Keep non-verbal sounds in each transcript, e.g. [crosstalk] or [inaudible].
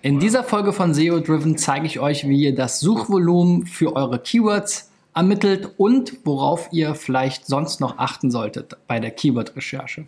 In dieser Folge von SEO Driven zeige ich euch, wie ihr das Suchvolumen für eure Keywords ermittelt und worauf ihr vielleicht sonst noch achten solltet bei der Keyword-Recherche.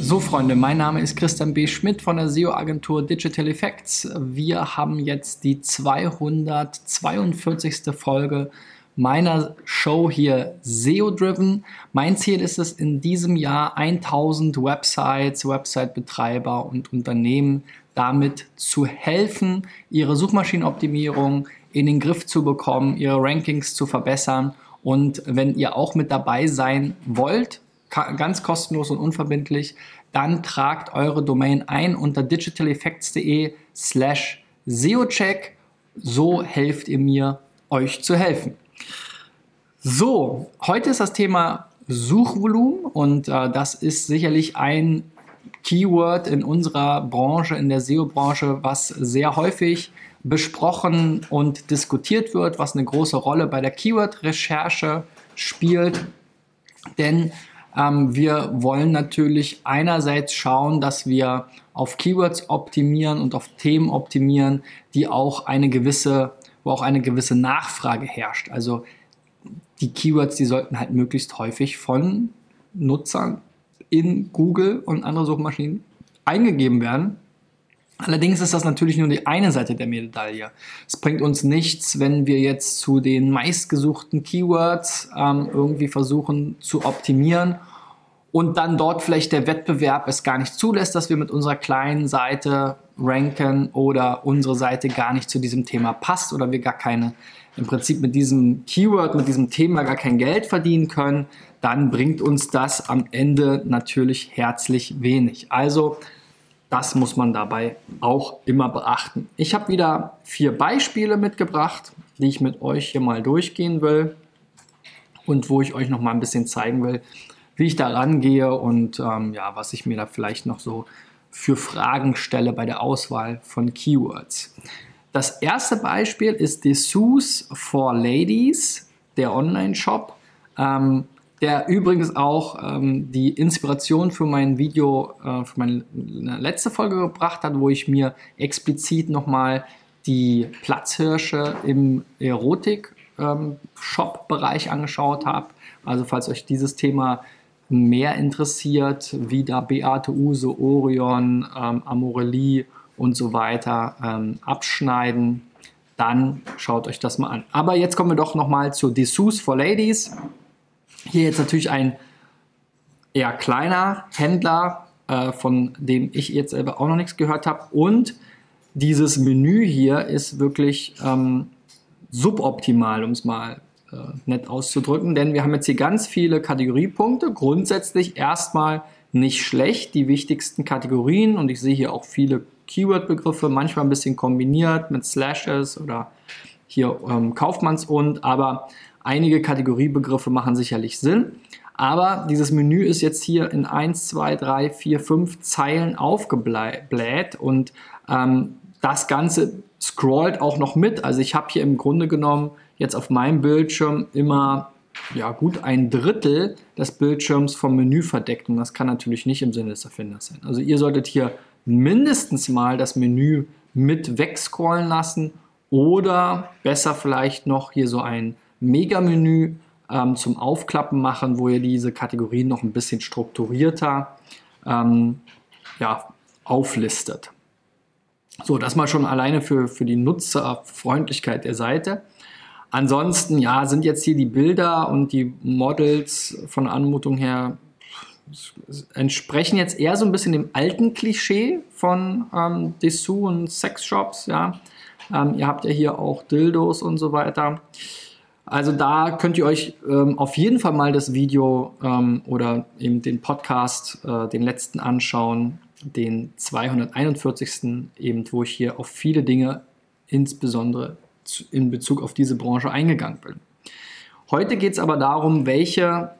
So, Freunde, mein Name ist Christian B. Schmidt von der SEO-Agentur Digital Effects. Wir haben jetzt die 242. Folge meiner Show hier SEO Driven. Mein Ziel ist es, in diesem Jahr 1000 Websites, Website-Betreiber und Unternehmen damit zu helfen, ihre Suchmaschinenoptimierung in den Griff zu bekommen, ihre Rankings zu verbessern. Und wenn ihr auch mit dabei sein wollt, ganz kostenlos und unverbindlich, dann tragt eure Domain ein unter digitaleffects.de slash SEOcheck. So helft ihr mir, euch zu helfen. So, heute ist das Thema Suchvolumen und äh, das ist sicherlich ein Keyword in unserer Branche, in der SEO-Branche, was sehr häufig besprochen und diskutiert wird, was eine große Rolle bei der Keyword-Recherche spielt. Denn ähm, wir wollen natürlich einerseits schauen, dass wir auf Keywords optimieren und auf Themen optimieren, die auch eine gewisse, wo auch eine gewisse Nachfrage herrscht. Also die Keywords, die sollten halt möglichst häufig von Nutzern in Google und andere Suchmaschinen eingegeben werden. Allerdings ist das natürlich nur die eine Seite der Medaille. Es bringt uns nichts, wenn wir jetzt zu den meistgesuchten Keywords ähm, irgendwie versuchen zu optimieren und dann dort vielleicht der Wettbewerb es gar nicht zulässt, dass wir mit unserer kleinen Seite ranken oder unsere Seite gar nicht zu diesem Thema passt oder wir gar keine, im Prinzip mit diesem Keyword, mit diesem Thema gar kein Geld verdienen können, dann bringt uns das am Ende natürlich herzlich wenig. Also das muss man dabei auch immer beachten. Ich habe wieder vier Beispiele mitgebracht, die ich mit euch hier mal durchgehen will und wo ich euch noch mal ein bisschen zeigen will, wie ich da rangehe und ähm, ja, was ich mir da vielleicht noch so für Fragen stelle bei der Auswahl von Keywords. Das erste Beispiel ist Dessous for Ladies, der Online-Shop, ähm, der übrigens auch ähm, die Inspiration für mein Video, äh, für meine letzte Folge gebracht hat, wo ich mir explizit nochmal die Platzhirsche im Erotik-Shop-Bereich ähm, angeschaut habe. Also falls euch dieses Thema mehr interessiert, wie da Beate Use, Orion, ähm, Amorelie und so weiter ähm, abschneiden, dann schaut euch das mal an. Aber jetzt kommen wir doch nochmal zu Dessous for Ladies. Hier jetzt natürlich ein eher kleiner Händler, äh, von dem ich jetzt selber auch noch nichts gehört habe. Und dieses Menü hier ist wirklich ähm, suboptimal, um es mal äh, nett auszudrücken, denn wir haben jetzt hier ganz viele Kategoriepunkte. Grundsätzlich erstmal nicht schlecht, die wichtigsten Kategorien und ich sehe hier auch viele Keyword-Begriffe, manchmal ein bisschen kombiniert mit Slashes oder hier ähm, Kaufmanns und, aber einige Kategoriebegriffe machen sicherlich Sinn. Aber dieses Menü ist jetzt hier in 1, 2, 3, 4, 5 Zeilen aufgebläht und ähm, das Ganze scrollt auch noch mit. Also ich habe hier im Grunde genommen jetzt auf meinem Bildschirm immer ja, gut ein Drittel des Bildschirms vom Menü verdeckt und das kann natürlich nicht im Sinne des Erfinders sein. Also ihr solltet hier mindestens mal das Menü mit wegscrollen lassen oder besser vielleicht noch hier so ein Mega-Menü ähm, zum Aufklappen machen, wo ihr diese Kategorien noch ein bisschen strukturierter ähm, ja, auflistet. So, das mal schon alleine für, für die Nutzerfreundlichkeit der Seite. Ansonsten, ja, sind jetzt hier die Bilder und die Models von Anmutung her entsprechen jetzt eher so ein bisschen dem alten Klischee von ähm, Dessous und Sexshops, ja. Ähm, ihr habt ja hier auch Dildos und so weiter. Also da könnt ihr euch ähm, auf jeden Fall mal das Video ähm, oder eben den Podcast, äh, den letzten anschauen, den 241. eben, wo ich hier auf viele Dinge insbesondere in Bezug auf diese Branche eingegangen bin. Heute geht es aber darum, welche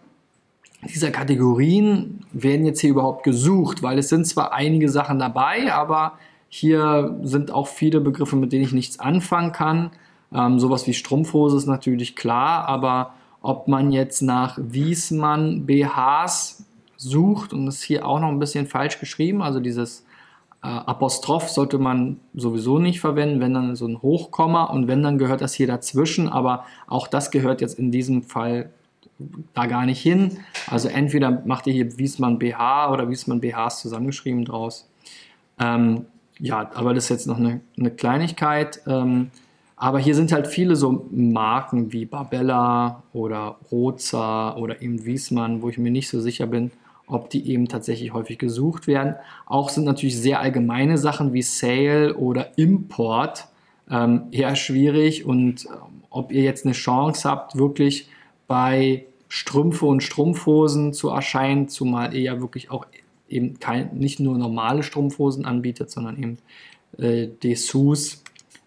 dieser Kategorien werden jetzt hier überhaupt gesucht, weil es sind zwar einige Sachen dabei, aber hier sind auch viele Begriffe, mit denen ich nichts anfangen kann. Ähm, sowas wie Strumpfhose ist natürlich klar, aber ob man jetzt nach Wiesmann BHs sucht und das ist hier auch noch ein bisschen falsch geschrieben, also dieses äh, Apostroph sollte man sowieso nicht verwenden, wenn dann so ein Hochkomma und wenn dann gehört das hier dazwischen, aber auch das gehört jetzt in diesem Fall da gar nicht hin. Also entweder macht ihr hier Wiesmann BH oder Wiesmann BHs zusammengeschrieben draus. Ähm, ja, aber das ist jetzt noch eine, eine Kleinigkeit. Ähm, aber hier sind halt viele so Marken wie Barbella oder Roza oder eben Wiesmann, wo ich mir nicht so sicher bin, ob die eben tatsächlich häufig gesucht werden. Auch sind natürlich sehr allgemeine Sachen wie Sale oder Import ähm, eher schwierig und äh, ob ihr jetzt eine Chance habt, wirklich bei Strümpfe und Strumpfhosen zu erscheinen, zumal ihr ja wirklich auch eben kein, nicht nur normale Strumpfhosen anbietet, sondern eben äh, Dessous,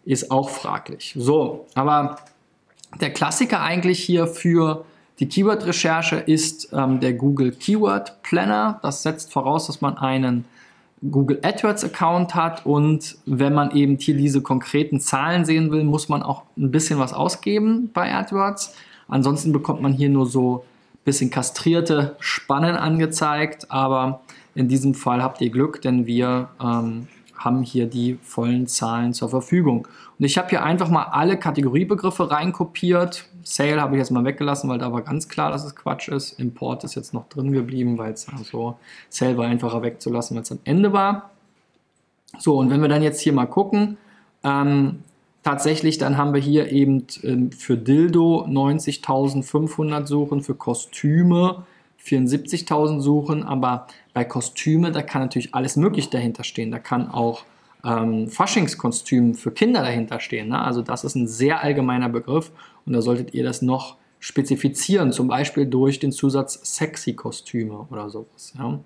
ist auch fraglich. So, aber der Klassiker eigentlich hier für die Keyword-Recherche ist ähm, der Google Keyword Planner. Das setzt voraus, dass man einen Google AdWords Account hat und wenn man eben hier diese konkreten Zahlen sehen will, muss man auch ein bisschen was ausgeben bei AdWords. Ansonsten bekommt man hier nur so ein bisschen kastrierte Spannen angezeigt, aber in diesem Fall habt ihr Glück, denn wir ähm, haben hier die vollen Zahlen zur Verfügung. Und ich habe hier einfach mal alle Kategoriebegriffe reinkopiert. Sale habe ich jetzt mal weggelassen, weil da war ganz klar, dass es Quatsch ist. Import ist jetzt noch drin geblieben, weil es also Sale war einfacher wegzulassen, weil es am Ende war. So, und wenn wir dann jetzt hier mal gucken, ähm, tatsächlich, dann haben wir hier eben ähm, für Dildo 90.500 Suchen, für Kostüme 74.000 Suchen, aber bei Kostüme, da kann natürlich alles Mögliche dahinter stehen. Da kann auch ähm, Faschingskostüm für Kinder dahinter stehen. Ne? Also das ist ein sehr allgemeiner Begriff und da solltet ihr das noch spezifizieren, zum Beispiel durch den Zusatz sexy Kostüme oder sowas. Ja?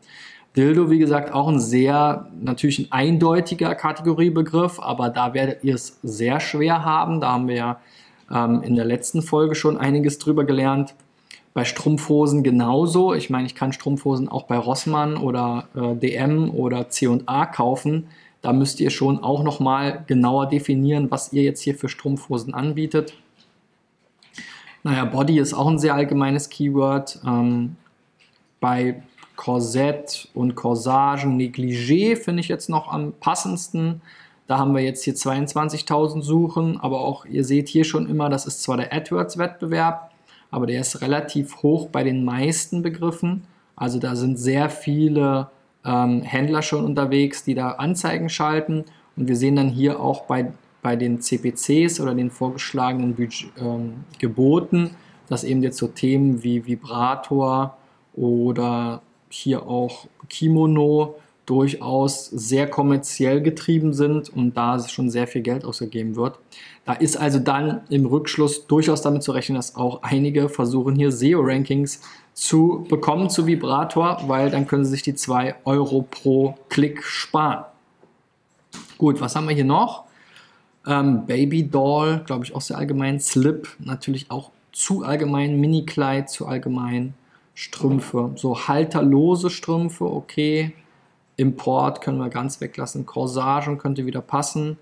Dildo, wie gesagt, auch ein sehr, natürlich ein eindeutiger Kategoriebegriff, aber da werdet ihr es sehr schwer haben. Da haben wir ja ähm, in der letzten Folge schon einiges drüber gelernt. Bei Strumpfhosen genauso. Ich meine, ich kann Strumpfhosen auch bei Rossmann oder äh, DM oder C&A kaufen. Da müsst ihr schon auch nochmal genauer definieren, was ihr jetzt hier für Strumpfhosen anbietet. Naja, Body ist auch ein sehr allgemeines Keyword. Ähm, bei Korsett und Corsagen, Negligé finde ich jetzt noch am passendsten. Da haben wir jetzt hier 22.000 Suchen, aber auch ihr seht hier schon immer, das ist zwar der AdWords-Wettbewerb, aber der ist relativ hoch bei den meisten Begriffen. Also da sind sehr viele ähm, Händler schon unterwegs, die da Anzeigen schalten. Und wir sehen dann hier auch bei, bei den CPCs oder den vorgeschlagenen Budget, ähm, Geboten, dass eben jetzt so Themen wie Vibrator oder hier auch Kimono durchaus sehr kommerziell getrieben sind und da schon sehr viel Geld ausgegeben wird. Da ist also dann im Rückschluss durchaus damit zu rechnen, dass auch einige versuchen hier SEO-Rankings zu bekommen zu Vibrator, weil dann können sie sich die 2 Euro pro Klick sparen. Gut, was haben wir hier noch? Ähm, Baby Doll, glaube ich auch sehr allgemein. Slip, natürlich auch zu allgemein. Mini-Kleid zu allgemein. Strümpfe, so halterlose Strümpfe, okay. Import können wir ganz weglassen. Corsagen könnte wieder passen.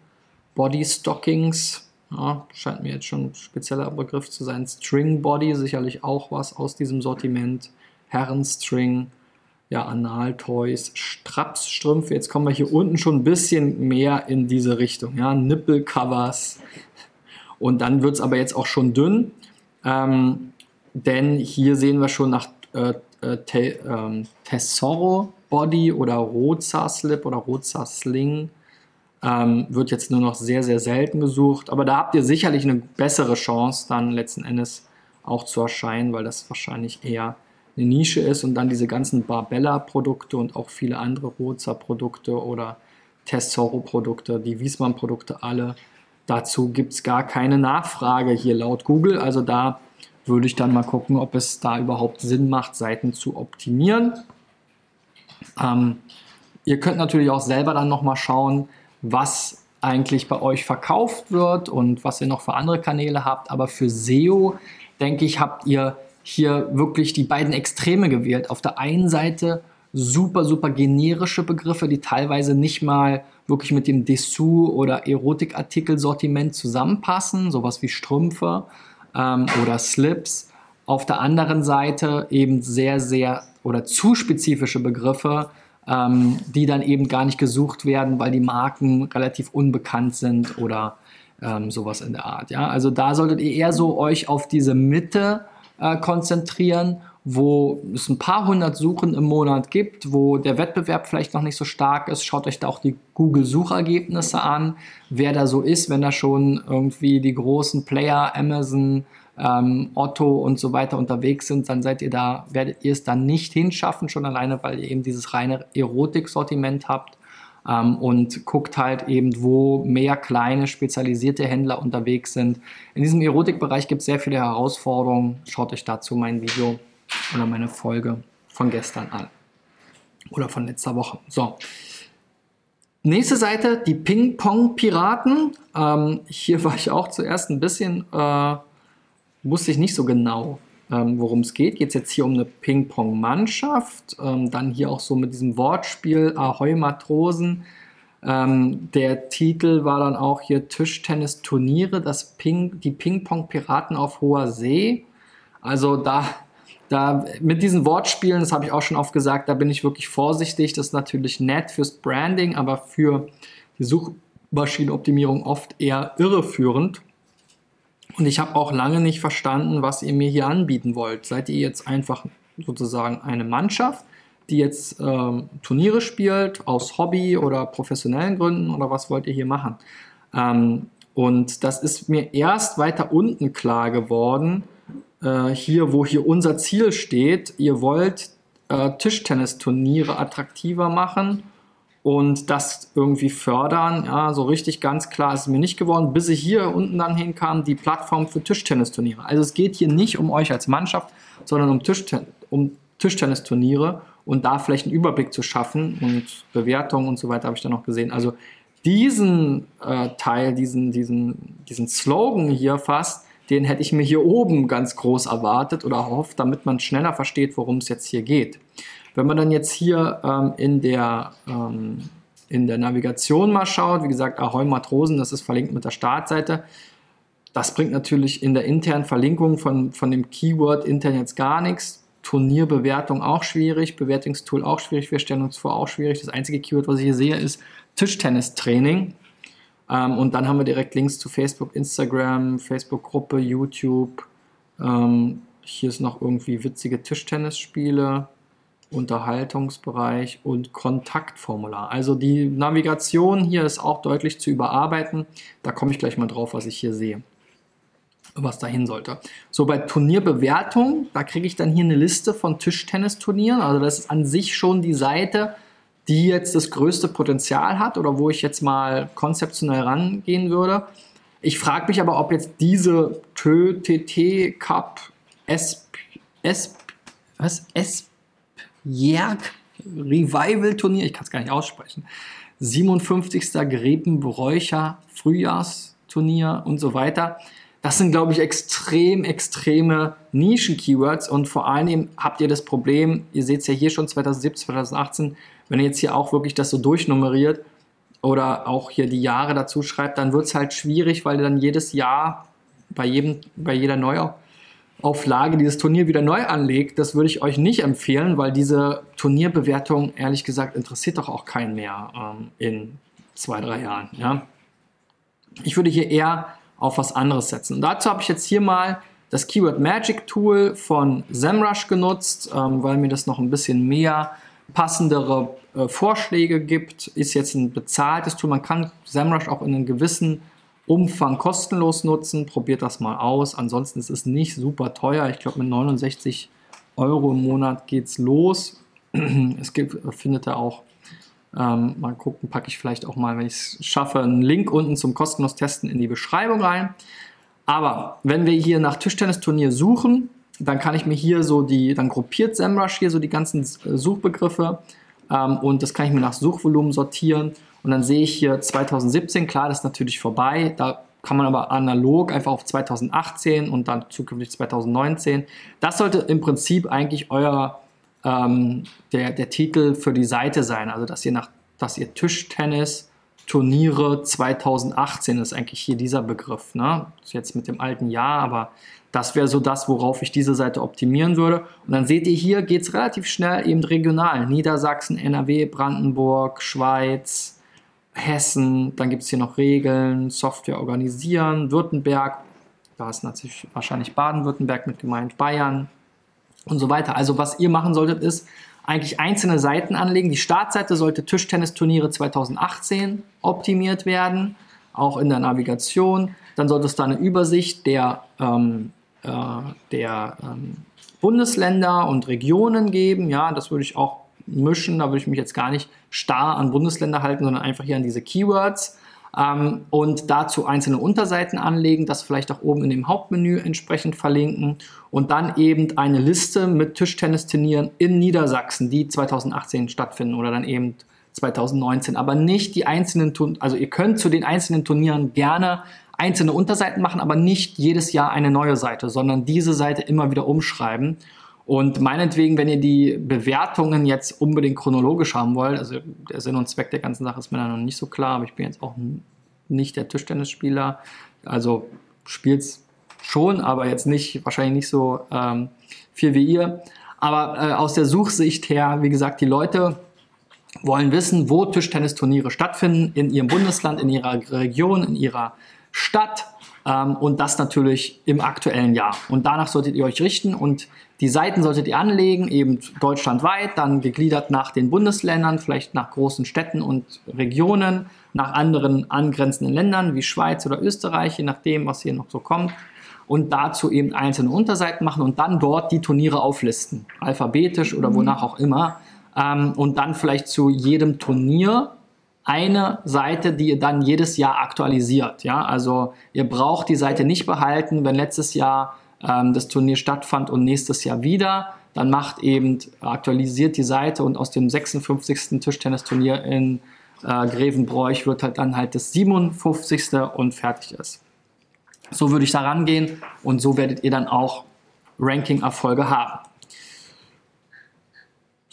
Body Stockings, ja, scheint mir jetzt schon ein spezieller Begriff zu sein. String Body, sicherlich auch was aus diesem Sortiment. Herrenstring, ja, Analtoys, Strapsstrümpfe. Jetzt kommen wir hier unten schon ein bisschen mehr in diese Richtung. Ja, Nippelcovers. Und dann wird es aber jetzt auch schon dünn. Ähm, denn hier sehen wir schon nach äh, äh, te, ähm, Tesoro Body oder Roza Slip oder Roza Sling. Ähm, wird jetzt nur noch sehr, sehr selten gesucht. Aber da habt ihr sicherlich eine bessere Chance, dann letzten Endes auch zu erscheinen, weil das wahrscheinlich eher eine Nische ist und dann diese ganzen Barbella-Produkte und auch viele andere Roza-Produkte oder Tesoro-Produkte, die Wiesmann-Produkte alle. Dazu gibt es gar keine Nachfrage hier laut Google. Also da würde ich dann mal gucken, ob es da überhaupt Sinn macht, Seiten zu optimieren. Ähm, ihr könnt natürlich auch selber dann nochmal schauen, was eigentlich bei euch verkauft wird und was ihr noch für andere Kanäle habt. Aber für SEO, denke ich, habt ihr hier wirklich die beiden Extreme gewählt. Auf der einen Seite super, super generische Begriffe, die teilweise nicht mal wirklich mit dem Dessous- oder Erotikartikelsortiment zusammenpassen, sowas wie Strümpfe ähm, oder Slips. Auf der anderen Seite eben sehr, sehr oder zu spezifische Begriffe, ähm, die dann eben gar nicht gesucht werden, weil die Marken relativ unbekannt sind oder ähm, sowas in der Art. Ja? Also da solltet ihr eher so euch auf diese Mitte äh, konzentrieren wo es ein paar hundert Suchen im Monat gibt, wo der Wettbewerb vielleicht noch nicht so stark ist. Schaut euch da auch die Google-Suchergebnisse an, wer da so ist, wenn da schon irgendwie die großen Player, Amazon, ähm, Otto und so weiter unterwegs sind, dann seid ihr da, werdet ihr es dann nicht hinschaffen, schon alleine, weil ihr eben dieses reine Erotik-Sortiment habt. Ähm, und guckt halt eben, wo mehr kleine spezialisierte Händler unterwegs sind. In diesem Erotikbereich gibt es sehr viele Herausforderungen. Schaut euch dazu mein Video oder meine Folge von gestern an. Oder von letzter Woche. So. Nächste Seite, die Ping-Pong-Piraten. Ähm, hier war ich auch zuerst ein bisschen, äh, wusste ich nicht so genau, ähm, worum es geht. Geht es jetzt hier um eine Ping-Pong-Mannschaft. Ähm, dann hier auch so mit diesem Wortspiel Ahoi Matrosen. Ähm, der Titel war dann auch hier Tischtennis-Turniere, Ping, die Ping-Pong-Piraten auf hoher See. Also da da mit diesen Wortspielen, das habe ich auch schon oft gesagt, da bin ich wirklich vorsichtig. Das ist natürlich nett fürs Branding, aber für die Suchmaschinenoptimierung oft eher irreführend. Und ich habe auch lange nicht verstanden, was ihr mir hier anbieten wollt. Seid ihr jetzt einfach sozusagen eine Mannschaft, die jetzt ähm, Turniere spielt aus Hobby oder professionellen Gründen oder was wollt ihr hier machen? Ähm, und das ist mir erst weiter unten klar geworden, äh, hier, wo hier unser Ziel steht, ihr wollt äh, Tischtennisturniere attraktiver machen und das irgendwie fördern. Ja, so richtig ganz klar ist es mir nicht geworden, bis ich hier unten dann hinkam, die Plattform für Tischtennisturniere. Also es geht hier nicht um euch als Mannschaft, sondern um, Tischten um Tischtennisturniere und da vielleicht einen Überblick zu schaffen und Bewertungen und so weiter habe ich dann noch gesehen. Also diesen äh, Teil, diesen, diesen, diesen Slogan hier fast, den hätte ich mir hier oben ganz groß erwartet oder erhofft, damit man schneller versteht, worum es jetzt hier geht. Wenn man dann jetzt hier ähm, in, der, ähm, in der Navigation mal schaut, wie gesagt, Ahoi Matrosen, das ist verlinkt mit der Startseite. Das bringt natürlich in der internen Verlinkung von, von dem Keyword intern jetzt gar nichts. Turnierbewertung auch schwierig, Bewertungstool auch schwierig, wir stellen uns vor auch schwierig. Das einzige Keyword, was ich hier sehe, ist Tischtennistraining. Ähm, und dann haben wir direkt Links zu Facebook, Instagram, Facebook-Gruppe, YouTube. Ähm, hier ist noch irgendwie witzige Tischtennisspiele, Unterhaltungsbereich und Kontaktformular. Also die Navigation hier ist auch deutlich zu überarbeiten. Da komme ich gleich mal drauf, was ich hier sehe was dahin sollte. So, bei Turnierbewertung, da kriege ich dann hier eine Liste von Tischtennisturnieren. Also das ist an sich schon die Seite, die jetzt das größte Potenzial hat oder wo ich jetzt mal konzeptionell rangehen würde. Ich frage mich aber, ob jetzt diese TÖ, TT, Cup, SP, SP, was? Esbjerg Revival Turnier, ich kann es gar nicht aussprechen, 57. Grepenbräucher Frühjahrsturnier und so weiter. Das sind, glaube ich, extrem, extreme Nischen-Keywords und vor allem habt ihr das Problem, ihr seht es ja hier schon 2017, 2018, wenn ihr jetzt hier auch wirklich das so durchnummeriert oder auch hier die Jahre dazu schreibt, dann wird es halt schwierig, weil ihr dann jedes Jahr bei, jedem, bei jeder Neuauflage dieses Turnier wieder neu anlegt. Das würde ich euch nicht empfehlen, weil diese Turnierbewertung, ehrlich gesagt, interessiert doch auch keinen mehr ähm, in zwei, drei Jahren. Ja? Ich würde hier eher auf was anderes setzen. Dazu habe ich jetzt hier mal das Keyword Magic Tool von SEMrush genutzt, ähm, weil mir das noch ein bisschen mehr passendere äh, Vorschläge gibt. Ist jetzt ein bezahltes Tool. Man kann SEMrush auch in einem gewissen Umfang kostenlos nutzen. Probiert das mal aus. Ansonsten ist es nicht super teuer. Ich glaube, mit 69 Euro im Monat geht es los. [clears throat] Es gibt, findet ihr auch, ähm, mal gucken, packe ich vielleicht auch mal, wenn ich es schaffe, einen Link unten zum kostenlos Testen in die Beschreibung rein. Aber wenn wir hier nach Tischtennisturnier suchen, dann kann ich mir hier so die, dann gruppiert SEMrush hier so die ganzen Suchbegriffe ähm, und das kann ich mir nach Suchvolumen sortieren und dann sehe ich hier 2017, klar, das ist natürlich vorbei, da kann man aber analog einfach auf 2018 und dann zukünftig 2019. Das sollte im Prinzip eigentlich euer ähm, der, der Titel für die Seite sein. Also dass ihr nach, dass ihr Tischtennis Turniere 2018 ist eigentlich hier dieser Begriff. Ne? Jetzt mit dem alten Jahr, aber das wäre so das, worauf ich diese Seite optimieren würde. Und dann seht ihr hier, geht es relativ schnell eben regional. Niedersachsen, NRW, Brandenburg, Schweiz, Hessen. Dann gibt es hier noch Regeln, Software organisieren, Württemberg. Da ist natürlich wahrscheinlich Baden-Württemberg mit gemeint, Bayern und so weiter. Also was ihr machen solltet, ist eigentlich einzelne Seiten anlegen. Die Startseite sollte Tischtennisturniere 2018 optimiert werden, auch in der Navigation. Dann sollte es da eine Übersicht der, ähm, äh, der ähm, Bundesländer und Regionen geben. Ja, das würde ich auch mischen. Da würde ich mich jetzt gar nicht starr an Bundesländer halten, sondern einfach hier an diese Keywords. Ähm, und dazu einzelne Unterseiten anlegen, das vielleicht auch oben in dem Hauptmenü entsprechend verlinken und dann eben eine Liste mit Tischtennisturnieren in Niedersachsen, die 2018 stattfinden oder dann eben 2019, aber nicht die einzelnen Turniere, also ihr könnt zu den einzelnen Turnieren gerne einzelne Unterseiten machen, aber nicht jedes Jahr eine neue Seite, sondern diese Seite immer wieder umschreiben. Und meinetwegen, wenn ihr die Bewertungen jetzt unbedingt chronologisch haben wollt, also der Sinn und Zweck der ganzen Sache ist mir da noch nicht so klar, aber ich bin jetzt auch nicht der Tischtennisspieler. Also spielt's schon, aber jetzt nicht, wahrscheinlich nicht so ähm, viel wie ihr. Aber äh, aus der Suchsicht her, wie gesagt, die Leute wollen wissen, wo Tischtennisturniere stattfinden, in ihrem Bundesland, in ihrer Region, in ihrer Stadt ähm, und das natürlich im aktuellen Jahr. Und danach solltet ihr euch richten und die Seiten solltet ihr anlegen, eben deutschlandweit, dann gegliedert nach den Bundesländern, vielleicht nach großen Städten und Regionen, nach anderen angrenzenden Ländern wie Schweiz oder Österreich, je nachdem, was hier noch so kommt. Und dazu eben einzelne Unterseiten machen und dann dort die Turniere auflisten, alphabetisch oder mhm. wonach auch immer. Ähm, und dann vielleicht zu jedem Turnier eine Seite, die ihr dann jedes Jahr aktualisiert. Ja? Also ihr braucht die Seite nicht behalten, wenn letztes Jahr ähm, das Turnier stattfand und nächstes Jahr wieder. Dann macht eben, aktualisiert die Seite und aus dem 56. Tischtennisturnier in äh, Grevenbroich wird halt dann halt das 57. und fertig ist. So würde ich da rangehen und so werdet ihr dann auch Ranking-Erfolge haben.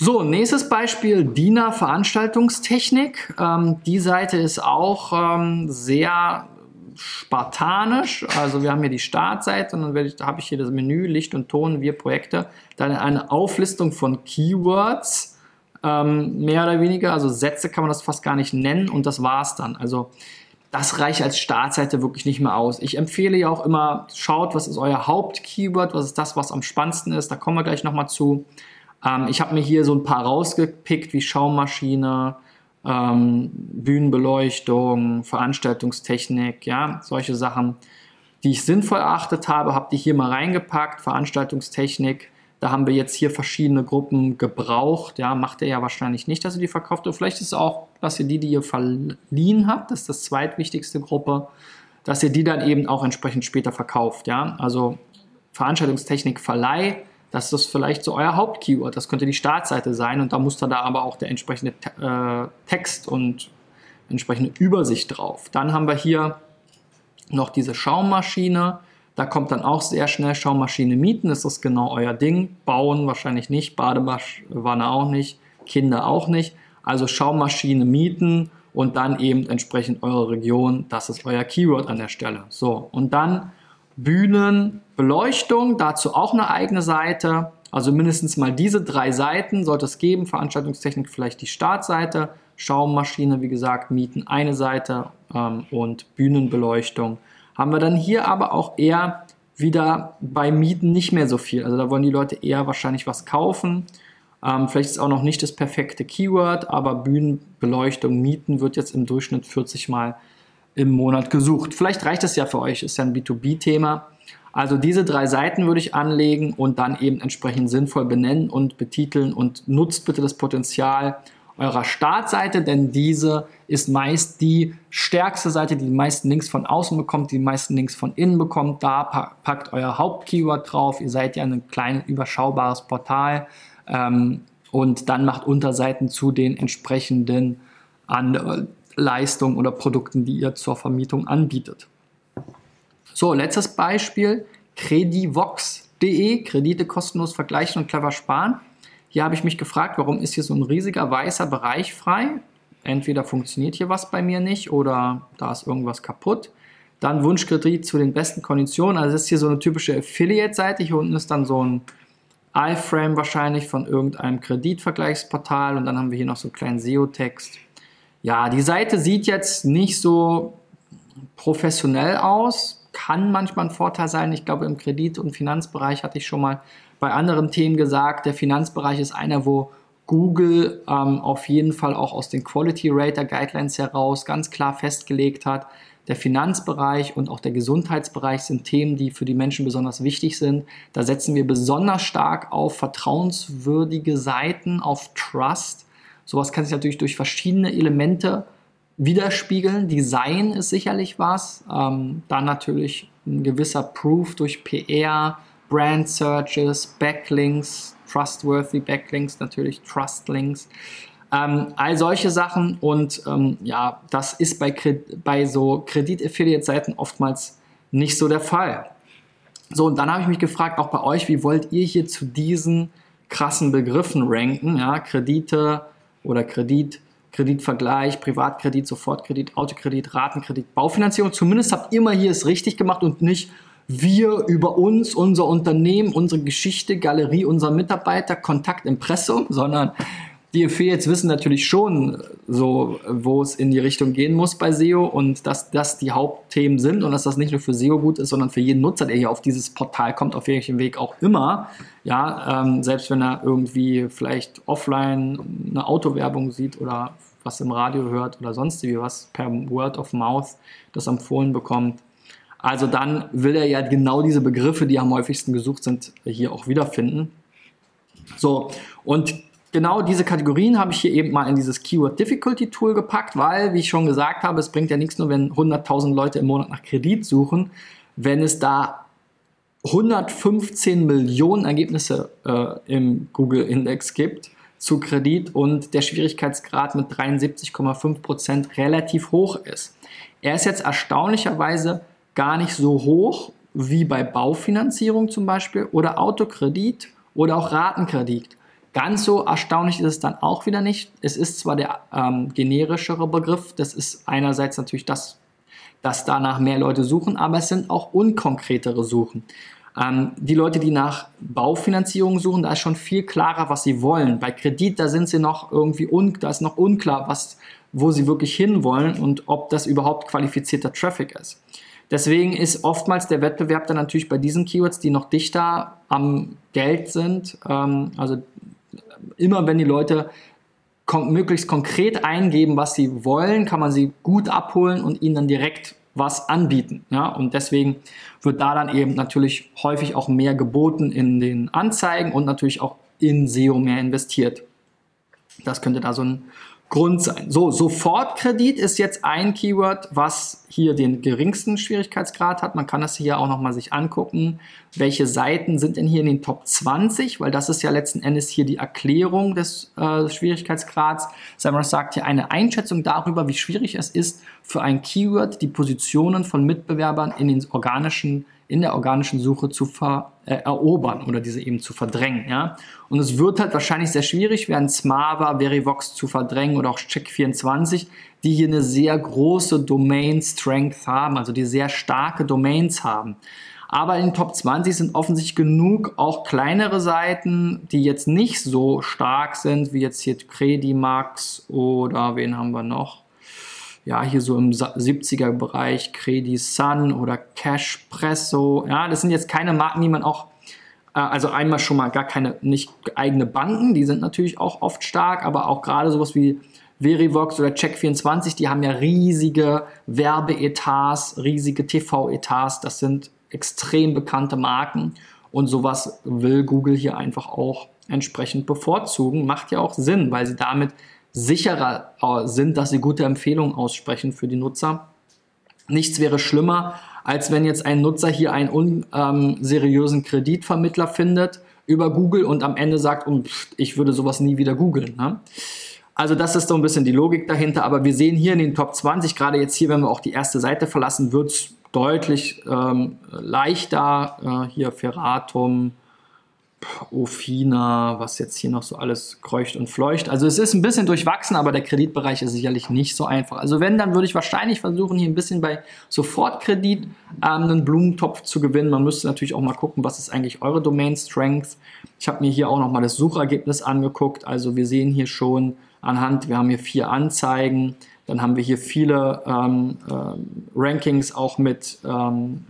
So, nächstes Beispiel, DINA Veranstaltungstechnik. Ähm, die Seite ist auch ähm, sehr spartanisch. Also wir haben hier die Startseite und dann habe ich hier das Menü Licht und Ton, wir Projekte. Dann eine Auflistung von Keywords, ähm, mehr oder weniger. Also Sätze kann man das fast gar nicht nennen und das war's dann. Also das reicht als Startseite wirklich nicht mehr aus. Ich empfehle ja auch immer, schaut, was ist euer Hauptkeyword, was ist das, was am spannendsten ist. Da kommen wir gleich nochmal zu. Ähm, ich habe mir hier so ein paar rausgepickt, wie Schaummaschine, ähm, Bühnenbeleuchtung, Veranstaltungstechnik, ja, solche Sachen, die ich sinnvoll erachtet habe, habe die hier mal reingepackt, Veranstaltungstechnik. Da haben wir jetzt hier verschiedene Gruppen gebraucht. Ja, macht ihr ja wahrscheinlich nicht, dass ihr die verkauft. Und vielleicht ist es auch, dass ihr die, die ihr verliehen habt, das ist das zweitwichtigste Gruppe, dass ihr die dann eben auch entsprechend später verkauft. Ja, also Veranstaltungstechnik Verleih das ist vielleicht so euer Hauptkeyword. Das könnte die Startseite sein und da muss da aber auch der entsprechende äh, Text und entsprechende Übersicht drauf. Dann haben wir hier noch diese Schaummaschine. Da kommt dann auch sehr schnell Schaummaschine mieten. Ist das genau euer Ding? Bauen wahrscheinlich nicht, Badewanne auch nicht, Kinder auch nicht. Also Schaummaschine mieten und dann eben entsprechend eure Region. Das ist euer Keyword an der Stelle. So, und dann Bühnenbeleuchtung, dazu auch eine eigene Seite. Also mindestens mal diese drei Seiten sollte es geben. Veranstaltungstechnik vielleicht die Startseite, Schaummaschine, wie gesagt, Mieten eine Seite ähm, und Bühnenbeleuchtung. Haben wir dann hier aber auch eher wieder bei Mieten nicht mehr so viel. Also da wollen die Leute eher wahrscheinlich was kaufen. Ähm, vielleicht ist auch noch nicht das perfekte Keyword, aber Bühnenbeleuchtung, Mieten wird jetzt im Durchschnitt 40 Mal im Monat gesucht. Vielleicht reicht es ja für euch, ist ja ein B2B-Thema. Also diese drei Seiten würde ich anlegen und dann eben entsprechend sinnvoll benennen und betiteln und nutzt bitte das Potenzial eurer Startseite, denn diese ist meist die stärkste Seite, die die meisten Links von außen bekommt, die, die meisten Links von innen bekommt. Da packt euer Hauptkeyword drauf. Ihr seid ja ein kleines, überschaubares Portal ähm, und dann macht Unterseiten zu den entsprechenden an, Leistungen oder Produkten, die ihr zur Vermietung anbietet. So, letztes Beispiel, credivox.de, Kredite kostenlos vergleichen und clever sparen. Hier habe ich mich gefragt, warum ist hier so ein riesiger weißer Bereich frei? Entweder funktioniert hier was bei mir nicht oder da ist irgendwas kaputt. Dann Wunschkredit zu den besten Konditionen. Also das ist hier so eine typische Affiliate-Seite. Hier unten ist dann so ein iFrame wahrscheinlich von irgendeinem Kreditvergleichsportal und dann haben wir hier noch so einen kleinen SEO-Text. Ja, die Seite sieht jetzt nicht so professionell aus, kann manchmal ein Vorteil sein. Ich glaube, im Kredit- und Finanzbereich hatte ich schon mal bei anderen Themen gesagt, der Finanzbereich ist einer, wo Google ähm, auf jeden Fall auch aus den Quality Rater Guidelines heraus ganz klar festgelegt hat, der Finanzbereich und auch der Gesundheitsbereich sind Themen, die für die Menschen besonders wichtig sind. Da setzen wir besonders stark auf vertrauenswürdige Seiten, auf Trust. Sowas kann sich natürlich durch verschiedene Elemente widerspiegeln. Design ist sicherlich was. Ähm, dann natürlich ein gewisser Proof durch PR, Brand Searches, Backlinks, Trustworthy Backlinks, natürlich Trustlinks. Ähm, all solche Sachen und ähm, ja, das ist bei, bei so Kredit-Affiliate-Seiten oftmals nicht so der Fall. So, und dann habe ich mich gefragt, auch bei euch, wie wollt ihr hier zu diesen krassen Begriffen ranken? Ja, Kredite oder Kredit, Kreditvergleich, Privatkredit, Sofortkredit, Autokredit, Ratenkredit, Baufinanzierung. Zumindest habt ihr mal hier es richtig gemacht und nicht wir über uns, unser Unternehmen, unsere Geschichte, Galerie, unser Mitarbeiter, Kontakt, Impressum, sondern die Affiliates wissen natürlich schon, so, wo es in die Richtung gehen muss bei SEO und dass das die Hauptthemen sind und dass das nicht nur für SEO gut ist, sondern für jeden Nutzer, der hier auf dieses Portal kommt, auf welchem Weg auch immer. Ja, ähm, selbst wenn er irgendwie vielleicht offline eine Autowerbung sieht oder was im Radio hört oder sonst wie was per Word of Mouth das empfohlen bekommt. Also dann will er ja genau diese Begriffe, die am häufigsten gesucht sind, hier auch wiederfinden. So, und genau diese Kategorien habe ich hier eben mal in dieses Keyword Difficulty Tool gepackt, weil, wie ich schon gesagt habe, es bringt ja nichts nur, wenn 100.000 Leute im Monat nach Kredit suchen, wenn es da 115 Millionen Ergebnisse äh, im Google Index gibt zu Kredit und der Schwierigkeitsgrad mit 73,5% relativ hoch ist. Er ist jetzt erstaunlicherweise gar nicht so hoch wie bei Baufinanzierung zum Beispiel oder Autokredit oder auch Ratenkredit. Ganz so erstaunlich ist es dann auch wieder nicht. Es ist zwar der ähm, generischere Begriff, das ist einerseits natürlich das, dass danach mehr Leute suchen, aber es sind auch unkonkretere Suchen. Ähm, die Leute, die nach Baufinanzierung suchen, da ist schon viel klarer, was sie wollen. Bei Kredit, da sind sie noch irgendwie un, da ist noch unklar, was, wo sie wirklich hinwollen und ob das überhaupt qualifizierter Traffic ist. Deswegen ist oftmals der Wettbewerb dann natürlich bei diesen Keywords, die noch dichter am Geld sind, ähm, also immer wenn die Leute kon möglichst konkret eingeben, was sie wollen, kann man sie gut abholen und ihnen dann direkt was anbieten. Ja? Und deswegen wird da dann eben natürlich häufig auch mehr geboten in den Anzeigen und natürlich auch in SEO mehr investiert. Das könnte da so ein Grund sein. So, Sofortkredit ist jetzt ein Keyword, was hier den geringsten Schwierigkeitsgrad hat. Man kann das hier auch nochmal sich angucken. Welche Seiten sind denn hier in den Top 20? Weil das ist ja letzten Endes hier die Erklärung des äh, Schwierigkeitsgrads. Samras sagt hier eine Einschätzung darüber, wie schwierig es ist, für ein Keyword die Positionen von Mitbewerbern in den organischen in der organischen Suche zu ver, äh, erobern oder diese eben zu verdrängen. Ja? Und es wird halt wahrscheinlich sehr schwierig werden, Smava, Verivox zu verdrängen oder auch Check24, die hier eine sehr große Domain Strength haben, also die sehr starke Domains haben. Aber in den Top 20 sind offensichtlich genug auch kleinere Seiten, die jetzt nicht so stark sind, wie jetzt hier Credimax oder wen haben wir noch? Ja, hier so im 70er Bereich, Credit Sun oder Cashpresso. Ja, das sind jetzt keine Marken, die man auch, äh, also einmal schon mal gar keine, nicht eigene Banken, die sind natürlich auch oft stark, aber auch gerade sowas wie Verivox oder Check24, die haben ja riesige Werbeetats, riesige TV-Etats, das sind extrem bekannte Marken und sowas will Google hier einfach auch entsprechend bevorzugen. Macht ja auch Sinn, weil sie damit sicherer äh, sind, dass sie gute Empfehlungen aussprechen für die Nutzer. Nichts wäre schlimmer, als wenn jetzt ein Nutzer hier einen unseriösen ähm, Kreditvermittler findet über Google und am Ende sagt, oh, ich würde sowas nie wieder googeln. Ne? Also das ist so ein bisschen die Logik dahinter, aber wir sehen hier in den Top 20, gerade jetzt hier, wenn wir auch die erste Seite verlassen, wird es deutlich ähm, leichter. Äh, hier Ferratum, Ofina, was jetzt hier noch so alles kreucht und fleucht. Also es ist ein bisschen durchwachsen, aber der Kreditbereich ist sicherlich nicht so einfach. Also wenn, dann würde ich wahrscheinlich versuchen, hier ein bisschen bei Sofortkredit ähm, einen Blumentopf zu gewinnen. Man müsste natürlich auch mal gucken, was ist eigentlich eure Domain Strength. Ich habe mir hier auch nochmal das Suchergebnis angeguckt. Also wir sehen hier schon anhand, wir haben hier vier Anzeigen. Dann haben wir hier viele ähm, äh, Rankings auch mit ähm,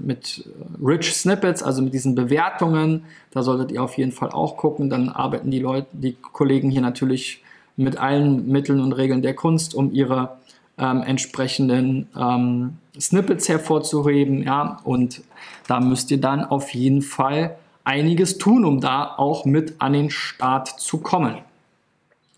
mit Rich Snippets, also mit diesen Bewertungen. Da solltet ihr auf jeden Fall auch gucken. Dann arbeiten die Leute, die Kollegen hier natürlich mit allen Mitteln und Regeln der Kunst, um ihre ähm, entsprechenden ähm, Snippets hervorzuheben. Ja? Und da müsst ihr dann auf jeden Fall einiges tun, um da auch mit an den Start zu kommen.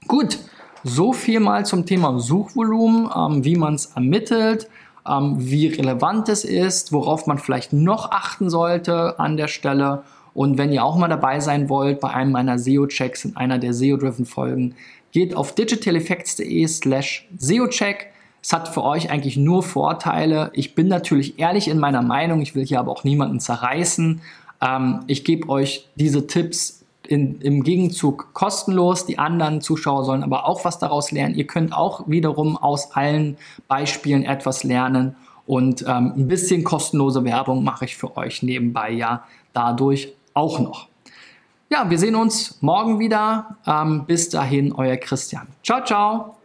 Gut, so viel mal zum Thema Suchvolumen, ähm, wie man es ermittelt ähm, wie relevant es ist, worauf man vielleicht noch achten sollte an der Stelle. Und wenn ihr auch mal dabei sein wollt bei einem meiner SEO-Checks in einer der SEO-Driven-Folgen, geht auf digitaleffects.de slash SEO-Check. Es hat für euch eigentlich nur Vorteile. Ich bin natürlich ehrlich in meiner Meinung, ich will hier aber auch niemanden zerreißen. Ähm, ich gebe euch diese Tipps in, im Gegenzug kostenlos. Die anderen Zuschauer sollen aber auch was daraus lernen. Ihr könnt auch wiederum aus allen Beispielen etwas lernen. Und ähm, ein bisschen kostenlose Werbung mache ich für euch nebenbei ja dadurch auch noch. Ja, wir sehen uns morgen wieder. Ähm, bis dahin, euer Christian. Ciao, ciao.